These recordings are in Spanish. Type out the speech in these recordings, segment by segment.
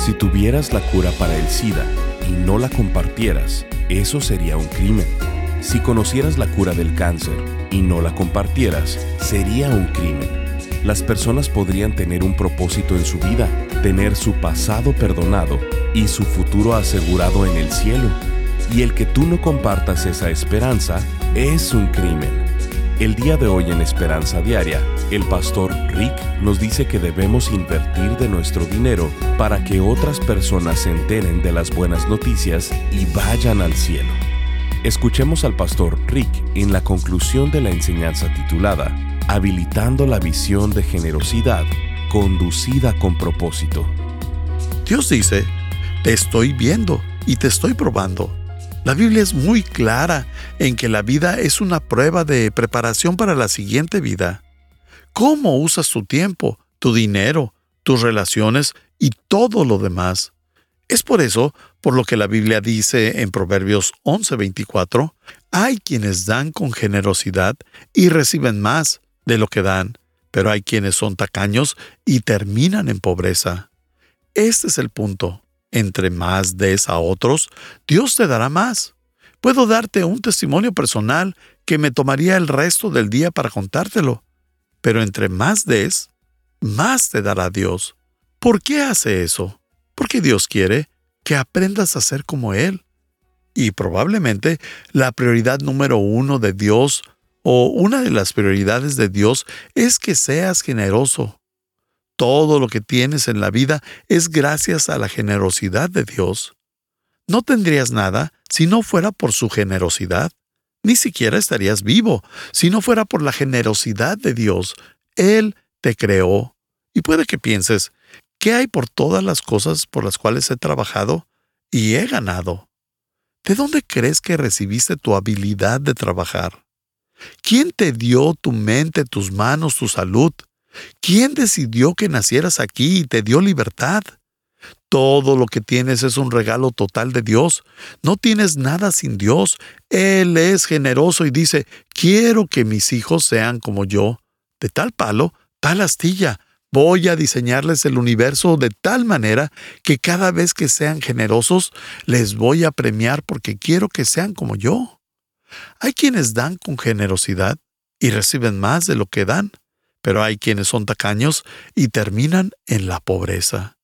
Si tuvieras la cura para el SIDA y no la compartieras, eso sería un crimen. Si conocieras la cura del cáncer y no la compartieras, sería un crimen. Las personas podrían tener un propósito en su vida, tener su pasado perdonado y su futuro asegurado en el cielo. Y el que tú no compartas esa esperanza es un crimen. El día de hoy en Esperanza Diaria, el pastor Rick nos dice que debemos invertir de nuestro dinero para que otras personas se enteren de las buenas noticias y vayan al cielo. Escuchemos al pastor Rick en la conclusión de la enseñanza titulada Habilitando la visión de generosidad conducida con propósito. Dios dice, te estoy viendo y te estoy probando la Biblia es muy clara en que la vida es una prueba de preparación para la siguiente vida. ¿Cómo usas tu tiempo, tu dinero, tus relaciones y todo lo demás? Es por eso por lo que la Biblia dice en Proverbios 11:24, hay quienes dan con generosidad y reciben más de lo que dan, pero hay quienes son tacaños y terminan en pobreza. Este es el punto entre más des a otros, Dios te dará más. Puedo darte un testimonio personal que me tomaría el resto del día para contártelo, pero entre más des, más te dará Dios. ¿Por qué hace eso? Porque Dios quiere que aprendas a ser como Él. Y probablemente la prioridad número uno de Dios o una de las prioridades de Dios es que seas generoso. Todo lo que tienes en la vida es gracias a la generosidad de Dios. No tendrías nada si no fuera por su generosidad. Ni siquiera estarías vivo si no fuera por la generosidad de Dios. Él te creó. Y puede que pienses, ¿qué hay por todas las cosas por las cuales he trabajado y he ganado? ¿De dónde crees que recibiste tu habilidad de trabajar? ¿Quién te dio tu mente, tus manos, tu salud? ¿Quién decidió que nacieras aquí y te dio libertad? Todo lo que tienes es un regalo total de Dios. No tienes nada sin Dios. Él es generoso y dice, quiero que mis hijos sean como yo. De tal palo, tal astilla. Voy a diseñarles el universo de tal manera que cada vez que sean generosos, les voy a premiar porque quiero que sean como yo. Hay quienes dan con generosidad y reciben más de lo que dan pero hay quienes son tacaños y terminan en la pobreza.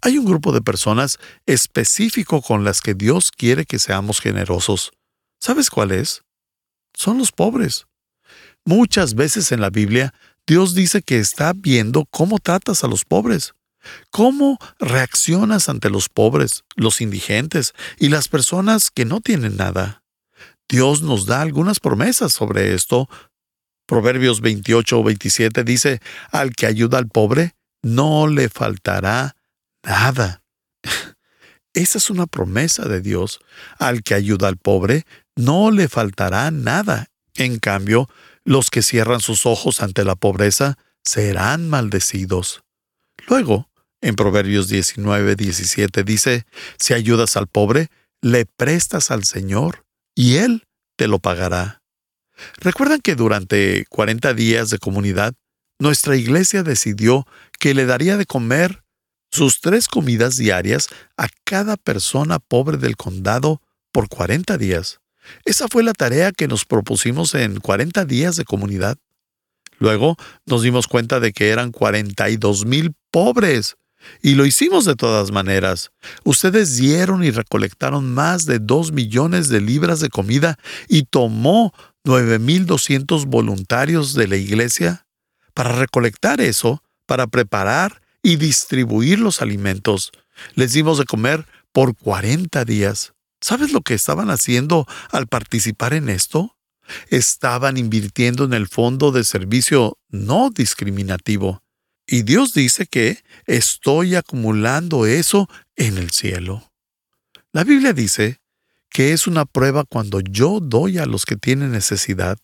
Hay un grupo de personas específico con las que Dios quiere que seamos generosos. ¿Sabes cuál es? Son los pobres. Muchas veces en la Biblia Dios dice que está viendo cómo tratas a los pobres, cómo reaccionas ante los pobres, los indigentes y las personas que no tienen nada. Dios nos da algunas promesas sobre esto Proverbios 28 o 27 dice, al que ayuda al pobre, no le faltará nada. Esa es una promesa de Dios. Al que ayuda al pobre, no le faltará nada. En cambio, los que cierran sus ojos ante la pobreza serán maldecidos. Luego, en Proverbios 19, 17 dice, si ayudas al pobre, le prestas al Señor, y Él te lo pagará. ¿Recuerdan que durante 40 días de comunidad, nuestra iglesia decidió que le daría de comer sus tres comidas diarias a cada persona pobre del condado por 40 días? Esa fue la tarea que nos propusimos en 40 días de comunidad. Luego nos dimos cuenta de que eran 42 mil pobres. Y lo hicimos de todas maneras. Ustedes dieron y recolectaron más de 2 millones de libras de comida y tomó 9.200 voluntarios de la iglesia para recolectar eso, para preparar y distribuir los alimentos. Les dimos de comer por 40 días. ¿Sabes lo que estaban haciendo al participar en esto? Estaban invirtiendo en el fondo de servicio no discriminativo. Y Dios dice que estoy acumulando eso en el cielo. La Biblia dice que es una prueba cuando yo doy a los que tienen necesidad.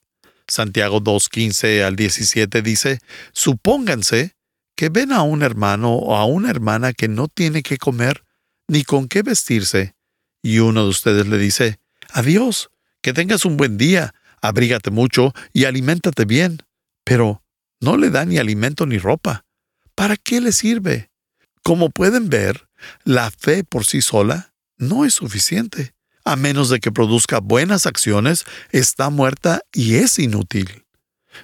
Santiago 2.15 al 17 dice, supónganse que ven a un hermano o a una hermana que no tiene que comer ni con qué vestirse, y uno de ustedes le dice, adiós, que tengas un buen día, abrígate mucho y aliméntate bien, pero no le da ni alimento ni ropa. ¿Para qué le sirve? Como pueden ver, la fe por sí sola no es suficiente. A menos de que produzca buenas acciones, está muerta y es inútil.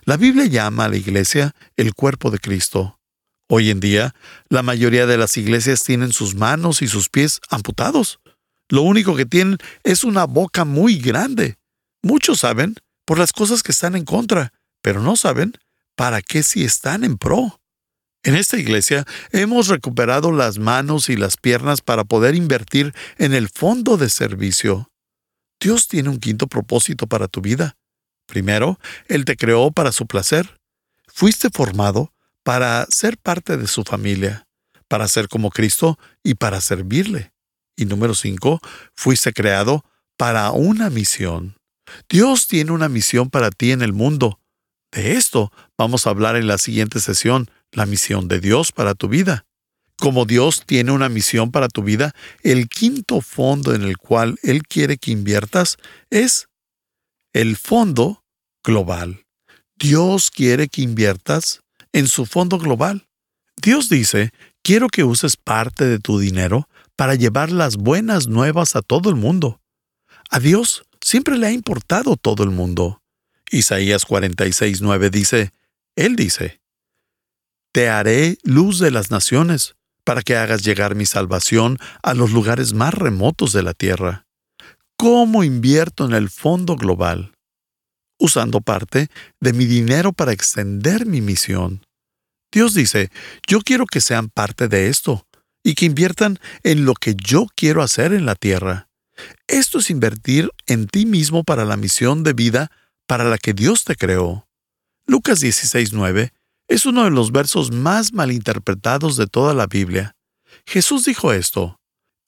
La Biblia llama a la iglesia el cuerpo de Cristo. Hoy en día, la mayoría de las iglesias tienen sus manos y sus pies amputados. Lo único que tienen es una boca muy grande. Muchos saben por las cosas que están en contra, pero no saben para qué si están en pro. En esta iglesia hemos recuperado las manos y las piernas para poder invertir en el fondo de servicio. Dios tiene un quinto propósito para tu vida. Primero, Él te creó para su placer. Fuiste formado para ser parte de su familia, para ser como Cristo y para servirle. Y número cinco, fuiste creado para una misión. Dios tiene una misión para ti en el mundo. De esto vamos a hablar en la siguiente sesión la misión de Dios para tu vida. Como Dios tiene una misión para tu vida, el quinto fondo en el cual Él quiere que inviertas es el fondo global. Dios quiere que inviertas en su fondo global. Dios dice, quiero que uses parte de tu dinero para llevar las buenas nuevas a todo el mundo. A Dios siempre le ha importado todo el mundo. Isaías 46.9 dice, Él dice, te haré luz de las naciones, para que hagas llegar mi salvación a los lugares más remotos de la tierra. ¿Cómo invierto en el fondo global? Usando parte de mi dinero para extender mi misión. Dios dice, yo quiero que sean parte de esto y que inviertan en lo que yo quiero hacer en la tierra. Esto es invertir en ti mismo para la misión de vida para la que Dios te creó. Lucas 16:9 es uno de los versos más malinterpretados de toda la Biblia. Jesús dijo esto,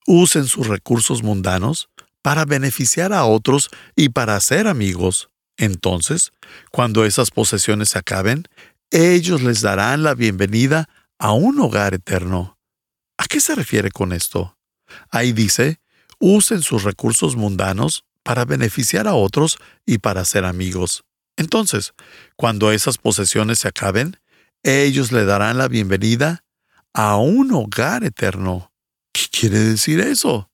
usen sus recursos mundanos para beneficiar a otros y para hacer amigos. Entonces, cuando esas posesiones se acaben, ellos les darán la bienvenida a un hogar eterno. ¿A qué se refiere con esto? Ahí dice, usen sus recursos mundanos para beneficiar a otros y para ser amigos. Entonces, cuando esas posesiones se acaben, ellos le darán la bienvenida a un hogar eterno. ¿Qué quiere decir eso?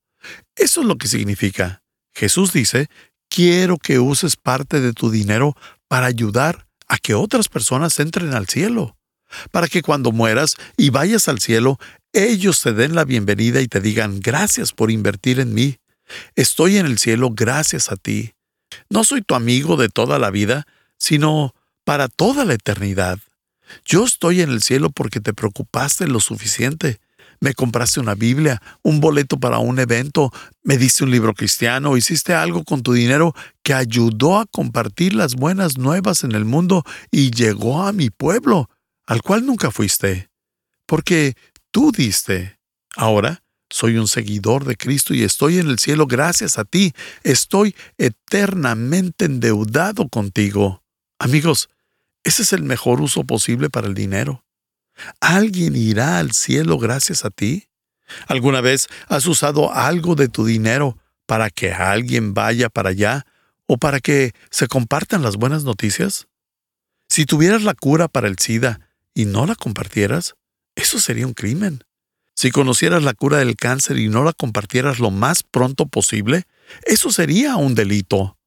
Eso es lo que significa. Jesús dice, quiero que uses parte de tu dinero para ayudar a que otras personas entren al cielo, para que cuando mueras y vayas al cielo, ellos te den la bienvenida y te digan gracias por invertir en mí. Estoy en el cielo gracias a ti. No soy tu amigo de toda la vida, sino para toda la eternidad. Yo estoy en el cielo porque te preocupaste lo suficiente. Me compraste una Biblia, un boleto para un evento, me diste un libro cristiano, hiciste algo con tu dinero que ayudó a compartir las buenas nuevas en el mundo y llegó a mi pueblo, al cual nunca fuiste. Porque tú diste. Ahora soy un seguidor de Cristo y estoy en el cielo gracias a ti. Estoy eternamente endeudado contigo. Amigos, ese es el mejor uso posible para el dinero. ¿Alguien irá al cielo gracias a ti? ¿Alguna vez has usado algo de tu dinero para que alguien vaya para allá o para que se compartan las buenas noticias? Si tuvieras la cura para el SIDA y no la compartieras, eso sería un crimen. Si conocieras la cura del cáncer y no la compartieras lo más pronto posible, eso sería un delito.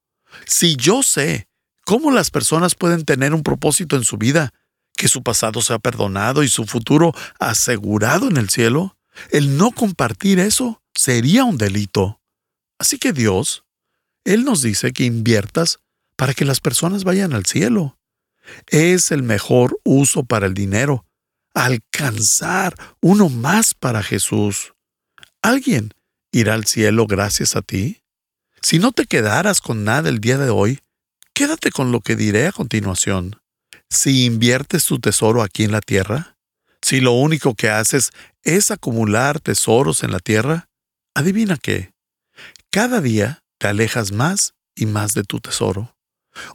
Si yo sé ¿Cómo las personas pueden tener un propósito en su vida? Que su pasado sea perdonado y su futuro asegurado en el cielo. El no compartir eso sería un delito. Así que Dios, Él nos dice que inviertas para que las personas vayan al cielo. Es el mejor uso para el dinero. Alcanzar uno más para Jesús. ¿Alguien irá al cielo gracias a ti? Si no te quedaras con nada el día de hoy, Quédate con lo que diré a continuación. Si inviertes tu tesoro aquí en la tierra, Si lo único que haces es acumular tesoros en la tierra, adivina qué. Cada día te alejas más y más de tu tesoro.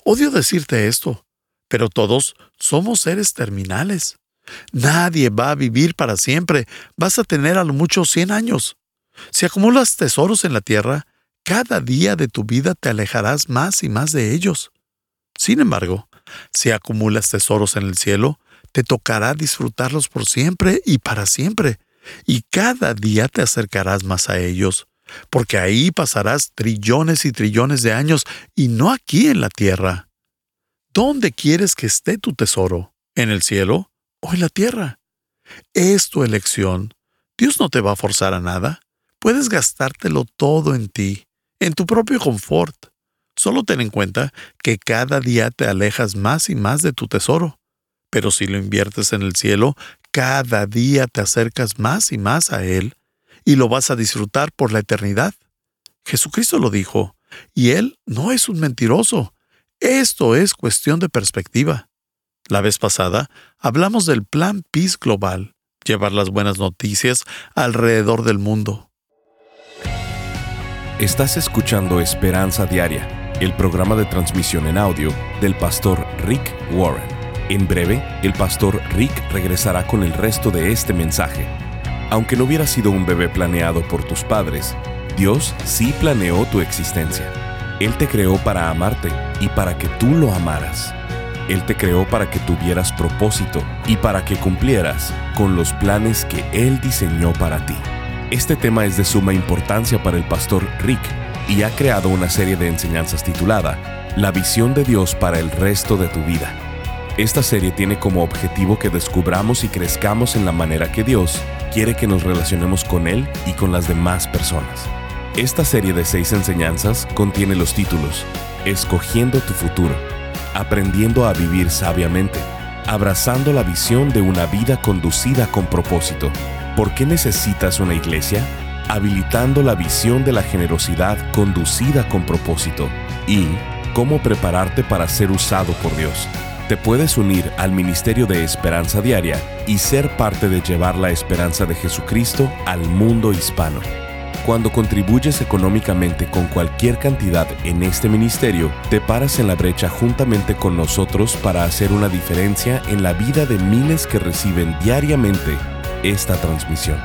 Odio decirte esto, pero todos somos seres terminales. Nadie va a vivir para siempre. Vas a tener a lo mucho 100 años. Si acumulas tesoros en la tierra, cada día de tu vida te alejarás más y más de ellos. Sin embargo, si acumulas tesoros en el cielo, te tocará disfrutarlos por siempre y para siempre, y cada día te acercarás más a ellos, porque ahí pasarás trillones y trillones de años y no aquí en la tierra. ¿Dónde quieres que esté tu tesoro? ¿En el cielo o en la tierra? Es tu elección. Dios no te va a forzar a nada. Puedes gastártelo todo en ti, en tu propio confort. Solo ten en cuenta que cada día te alejas más y más de tu tesoro. Pero si lo inviertes en el cielo, cada día te acercas más y más a Él y lo vas a disfrutar por la eternidad. Jesucristo lo dijo, y Él no es un mentiroso. Esto es cuestión de perspectiva. La vez pasada hablamos del Plan Peace Global, llevar las buenas noticias alrededor del mundo. Estás escuchando Esperanza Diaria, el programa de transmisión en audio del pastor Rick Warren. En breve, el pastor Rick regresará con el resto de este mensaje. Aunque no hubiera sido un bebé planeado por tus padres, Dios sí planeó tu existencia. Él te creó para amarte y para que tú lo amaras. Él te creó para que tuvieras propósito y para que cumplieras con los planes que Él diseñó para ti. Este tema es de suma importancia para el pastor Rick y ha creado una serie de enseñanzas titulada La visión de Dios para el resto de tu vida. Esta serie tiene como objetivo que descubramos y crezcamos en la manera que Dios quiere que nos relacionemos con Él y con las demás personas. Esta serie de seis enseñanzas contiene los títulos Escogiendo tu futuro, Aprendiendo a vivir sabiamente, Abrazando la visión de una vida conducida con propósito. ¿Por qué necesitas una iglesia? Habilitando la visión de la generosidad conducida con propósito. Y cómo prepararte para ser usado por Dios te puedes unir al Ministerio de Esperanza Diaria y ser parte de llevar la esperanza de Jesucristo al mundo hispano. Cuando contribuyes económicamente con cualquier cantidad en este ministerio, te paras en la brecha juntamente con nosotros para hacer una diferencia en la vida de miles que reciben diariamente esta transmisión.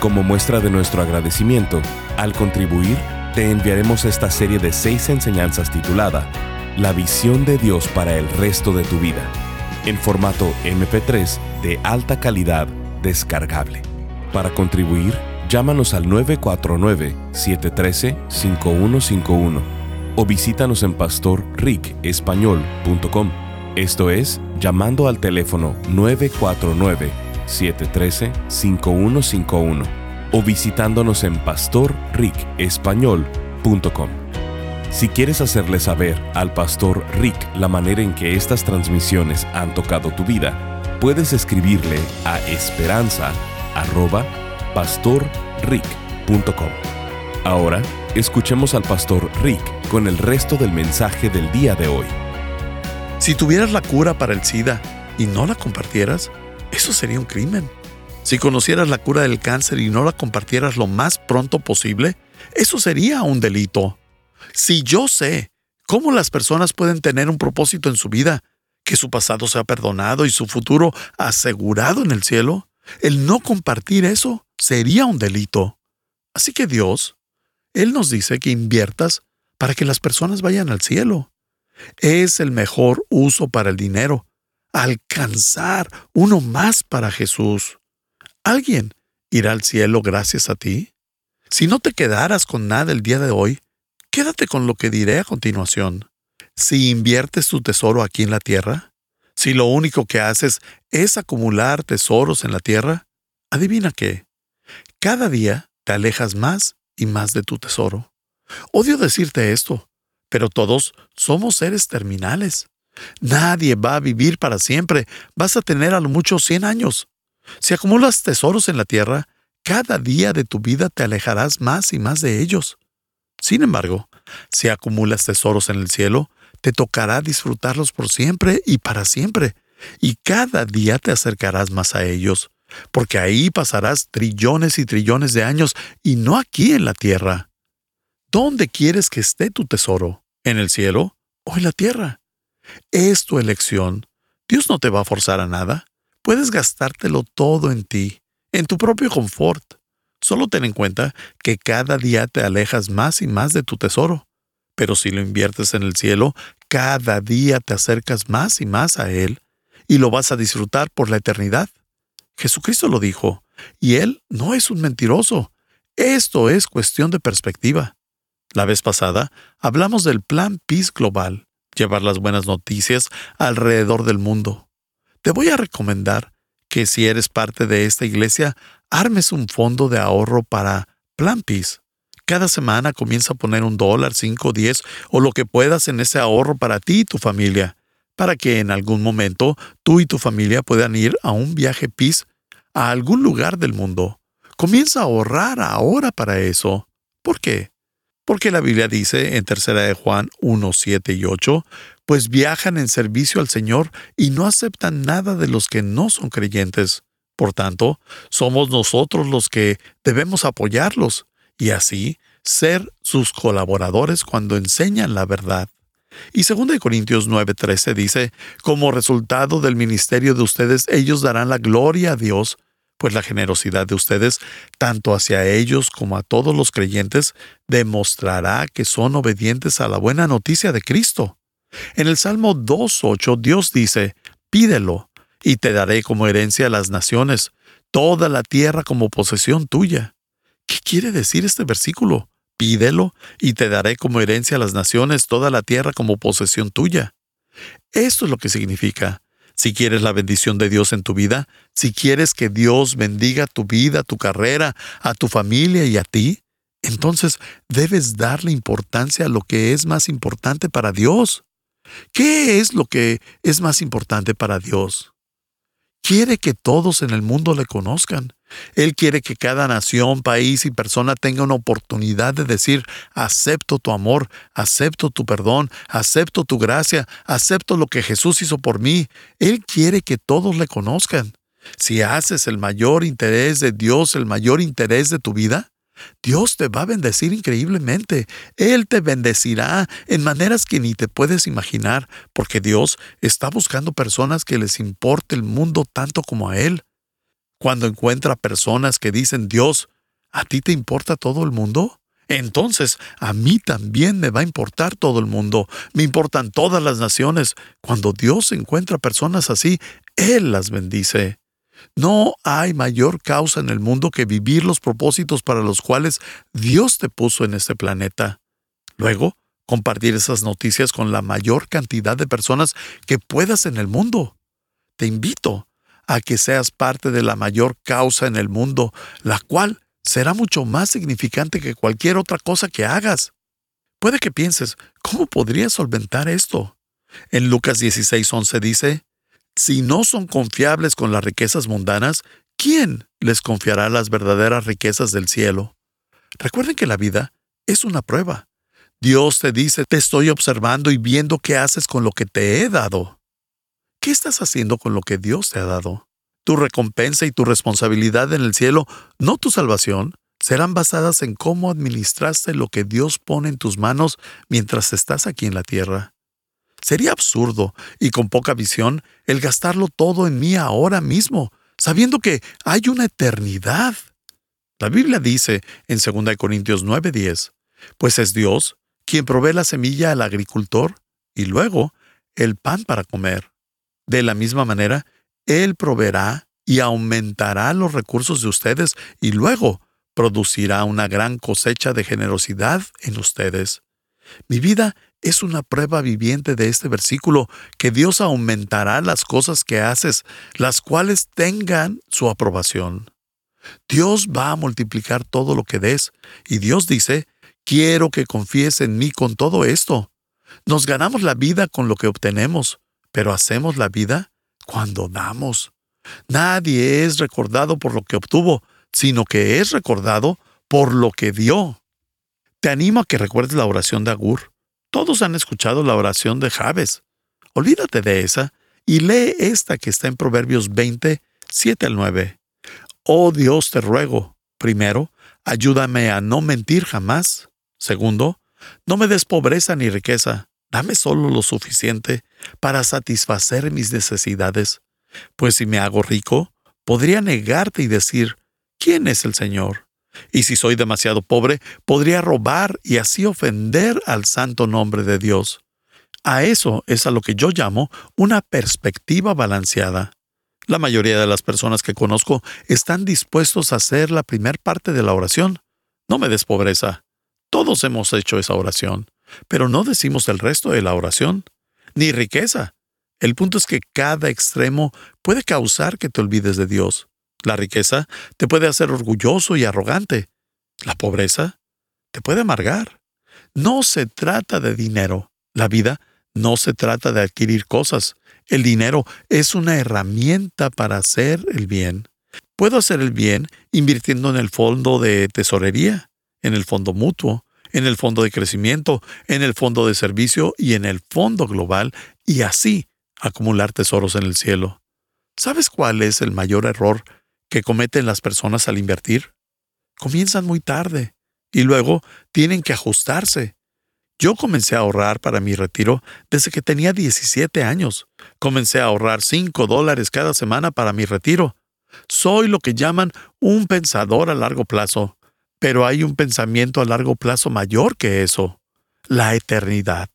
Como muestra de nuestro agradecimiento, al contribuir, te enviaremos esta serie de seis enseñanzas titulada la visión de Dios para el resto de tu vida, en formato MP3 de alta calidad descargable. Para contribuir, llámanos al 949-713-5151 o visítanos en pastorricespañol.com. Esto es, llamando al teléfono 949-713-5151 o visitándonos en pastorricespañol.com. Si quieres hacerle saber al pastor Rick la manera en que estas transmisiones han tocado tu vida, puedes escribirle a esperanza@pastorrick.com. Ahora, escuchemos al pastor Rick con el resto del mensaje del día de hoy. Si tuvieras la cura para el SIDA y no la compartieras, eso sería un crimen. Si conocieras la cura del cáncer y no la compartieras lo más pronto posible, eso sería un delito. Si yo sé cómo las personas pueden tener un propósito en su vida, que su pasado sea perdonado y su futuro asegurado en el cielo, el no compartir eso sería un delito. Así que Dios, Él nos dice que inviertas para que las personas vayan al cielo. Es el mejor uso para el dinero, alcanzar uno más para Jesús. ¿Alguien irá al cielo gracias a ti? Si no te quedaras con nada el día de hoy, Quédate con lo que diré a continuación. Si inviertes tu tesoro aquí en la tierra, si lo único que haces es acumular tesoros en la tierra, adivina qué. Cada día te alejas más y más de tu tesoro. Odio decirte esto, pero todos somos seres terminales. Nadie va a vivir para siempre. Vas a tener a lo mucho 100 años. Si acumulas tesoros en la tierra, cada día de tu vida te alejarás más y más de ellos. Sin embargo, si acumulas tesoros en el cielo, te tocará disfrutarlos por siempre y para siempre, y cada día te acercarás más a ellos, porque ahí pasarás trillones y trillones de años y no aquí en la tierra. ¿Dónde quieres que esté tu tesoro? ¿En el cielo o en la tierra? Es tu elección. Dios no te va a forzar a nada. Puedes gastártelo todo en ti, en tu propio confort. Solo ten en cuenta que cada día te alejas más y más de tu tesoro. Pero si lo inviertes en el cielo, cada día te acercas más y más a Él y lo vas a disfrutar por la eternidad. Jesucristo lo dijo, y Él no es un mentiroso. Esto es cuestión de perspectiva. La vez pasada hablamos del plan Peace Global, llevar las buenas noticias alrededor del mundo. Te voy a recomendar que si eres parte de esta iglesia, armes un fondo de ahorro para Plan Peace. Cada semana comienza a poner un dólar, cinco, diez o lo que puedas en ese ahorro para ti y tu familia, para que en algún momento tú y tu familia puedan ir a un viaje Peace a algún lugar del mundo. Comienza a ahorrar ahora para eso. ¿Por qué? Porque la Biblia dice en 3 de Juan 1, 7 y 8, pues viajan en servicio al Señor y no aceptan nada de los que no son creyentes. Por tanto, somos nosotros los que debemos apoyarlos y así ser sus colaboradores cuando enseñan la verdad. Y 2 Corintios 9:13 dice, como resultado del ministerio de ustedes, ellos darán la gloria a Dios, pues la generosidad de ustedes, tanto hacia ellos como a todos los creyentes, demostrará que son obedientes a la buena noticia de Cristo. En el Salmo 2.8 Dios dice, pídelo, y te daré como herencia a las naciones, toda la tierra como posesión tuya. ¿Qué quiere decir este versículo? Pídelo, y te daré como herencia a las naciones toda la tierra como posesión tuya. Esto es lo que significa. Si quieres la bendición de Dios en tu vida, si quieres que Dios bendiga tu vida, tu carrera, a tu familia y a ti, entonces debes darle importancia a lo que es más importante para Dios. ¿Qué es lo que es más importante para Dios? Quiere que todos en el mundo le conozcan. Él quiere que cada nación, país y persona tenga una oportunidad de decir, acepto tu amor, acepto tu perdón, acepto tu gracia, acepto lo que Jesús hizo por mí. Él quiere que todos le conozcan. Si haces el mayor interés de Dios, el mayor interés de tu vida, Dios te va a bendecir increíblemente. Él te bendecirá en maneras que ni te puedes imaginar, porque Dios está buscando personas que les importe el mundo tanto como a Él. Cuando encuentra personas que dicen, Dios, ¿a ti te importa todo el mundo? Entonces, a mí también me va a importar todo el mundo, me importan todas las naciones. Cuando Dios encuentra personas así, Él las bendice. No hay mayor causa en el mundo que vivir los propósitos para los cuales Dios te puso en este planeta. Luego, compartir esas noticias con la mayor cantidad de personas que puedas en el mundo. Te invito a que seas parte de la mayor causa en el mundo, la cual será mucho más significante que cualquier otra cosa que hagas. Puede que pienses, ¿cómo podría solventar esto? En Lucas 16:11 dice, si no son confiables con las riquezas mundanas, ¿quién les confiará las verdaderas riquezas del cielo? Recuerden que la vida es una prueba. Dios te dice, te estoy observando y viendo qué haces con lo que te he dado. ¿Qué estás haciendo con lo que Dios te ha dado? Tu recompensa y tu responsabilidad en el cielo, no tu salvación, serán basadas en cómo administraste lo que Dios pone en tus manos mientras estás aquí en la tierra. Sería absurdo y con poca visión el gastarlo todo en mí ahora mismo, sabiendo que hay una eternidad. La Biblia dice en 2 Corintios 9:10, pues es Dios quien provee la semilla al agricultor y luego el pan para comer. De la misma manera, Él proveerá y aumentará los recursos de ustedes y luego producirá una gran cosecha de generosidad en ustedes. Mi vida es una prueba viviente de este versículo, que Dios aumentará las cosas que haces, las cuales tengan su aprobación. Dios va a multiplicar todo lo que des, y Dios dice, quiero que confíes en mí con todo esto. Nos ganamos la vida con lo que obtenemos, pero hacemos la vida cuando damos. Nadie es recordado por lo que obtuvo, sino que es recordado por lo que dio. Te animo a que recuerdes la oración de Agur. Todos han escuchado la oración de Jabes. Olvídate de esa y lee esta que está en Proverbios 20, 7 al 9. Oh Dios, te ruego, primero, ayúdame a no mentir jamás. Segundo, no me des pobreza ni riqueza, dame solo lo suficiente para satisfacer mis necesidades, pues si me hago rico, podría negarte y decir, ¿quién es el Señor? Y si soy demasiado pobre, podría robar y así ofender al santo nombre de Dios. A eso es a lo que yo llamo una perspectiva balanceada. La mayoría de las personas que conozco están dispuestos a hacer la primer parte de la oración. No me des pobreza. Todos hemos hecho esa oración, pero no decimos el resto de la oración. Ni riqueza. El punto es que cada extremo puede causar que te olvides de Dios. La riqueza te puede hacer orgulloso y arrogante. La pobreza te puede amargar. No se trata de dinero. La vida no se trata de adquirir cosas. El dinero es una herramienta para hacer el bien. Puedo hacer el bien invirtiendo en el fondo de tesorería, en el fondo mutuo, en el fondo de crecimiento, en el fondo de servicio y en el fondo global, y así acumular tesoros en el cielo. ¿Sabes cuál es el mayor error que cometen las personas al invertir? Comienzan muy tarde y luego tienen que ajustarse. Yo comencé a ahorrar para mi retiro desde que tenía 17 años. Comencé a ahorrar 5 dólares cada semana para mi retiro. Soy lo que llaman un pensador a largo plazo, pero hay un pensamiento a largo plazo mayor que eso, la eternidad.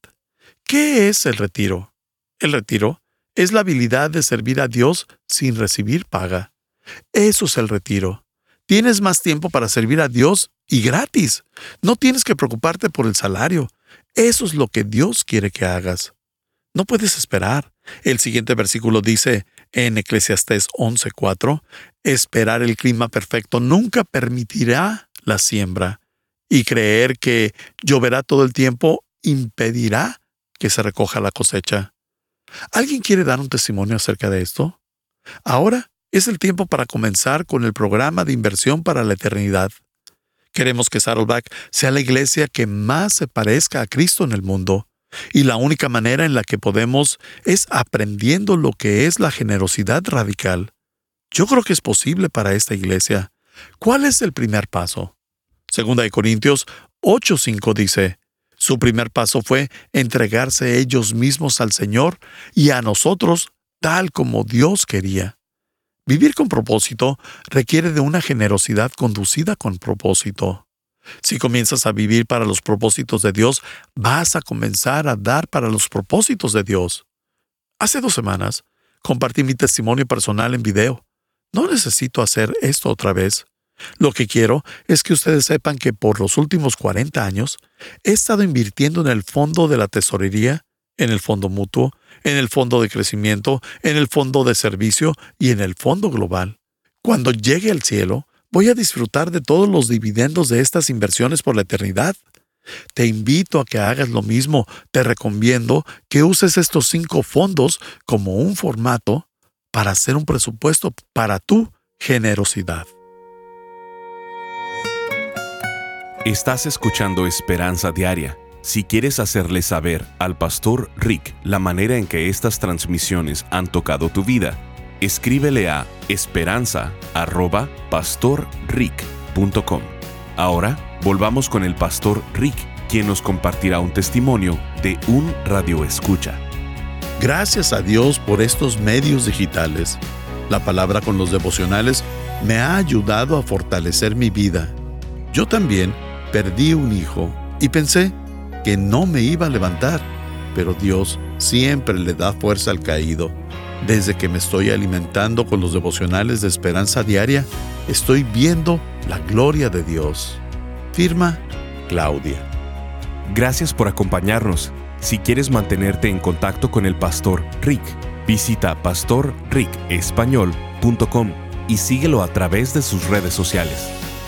¿Qué es el retiro? El retiro es la habilidad de servir a Dios sin recibir paga. Eso es el retiro. Tienes más tiempo para servir a Dios y gratis. No tienes que preocuparte por el salario. Eso es lo que Dios quiere que hagas. No puedes esperar. El siguiente versículo dice en Eclesiastés 11:4, esperar el clima perfecto nunca permitirá la siembra y creer que lloverá todo el tiempo impedirá que se recoja la cosecha. ¿Alguien quiere dar un testimonio acerca de esto? Ahora es el tiempo para comenzar con el programa de inversión para la eternidad. Queremos que Saddleback sea la iglesia que más se parezca a Cristo en el mundo. Y la única manera en la que podemos es aprendiendo lo que es la generosidad radical. Yo creo que es posible para esta iglesia. ¿Cuál es el primer paso? Segunda de Corintios 8:5 dice, su primer paso fue entregarse ellos mismos al Señor y a nosotros tal como Dios quería. Vivir con propósito requiere de una generosidad conducida con propósito. Si comienzas a vivir para los propósitos de Dios, vas a comenzar a dar para los propósitos de Dios. Hace dos semanas compartí mi testimonio personal en video. No necesito hacer esto otra vez. Lo que quiero es que ustedes sepan que por los últimos 40 años he estado invirtiendo en el fondo de la tesorería, en el fondo mutuo, en el fondo de crecimiento, en el fondo de servicio y en el fondo global. Cuando llegue al cielo, voy a disfrutar de todos los dividendos de estas inversiones por la eternidad. Te invito a que hagas lo mismo. Te recomiendo que uses estos cinco fondos como un formato para hacer un presupuesto para tu generosidad. Estás escuchando Esperanza Diaria. Si quieres hacerle saber al pastor Rick la manera en que estas transmisiones han tocado tu vida, escríbele a esperanza.pastorrick.com. Ahora volvamos con el pastor Rick, quien nos compartirá un testimonio de un radio escucha. Gracias a Dios por estos medios digitales. La palabra con los devocionales me ha ayudado a fortalecer mi vida. Yo también perdí un hijo y pensé que no me iba a levantar, pero Dios siempre le da fuerza al caído. Desde que me estoy alimentando con los devocionales de esperanza diaria, estoy viendo la gloria de Dios. Firma Claudia. Gracias por acompañarnos. Si quieres mantenerte en contacto con el pastor Rick, visita pastorricespañol.com y síguelo a través de sus redes sociales.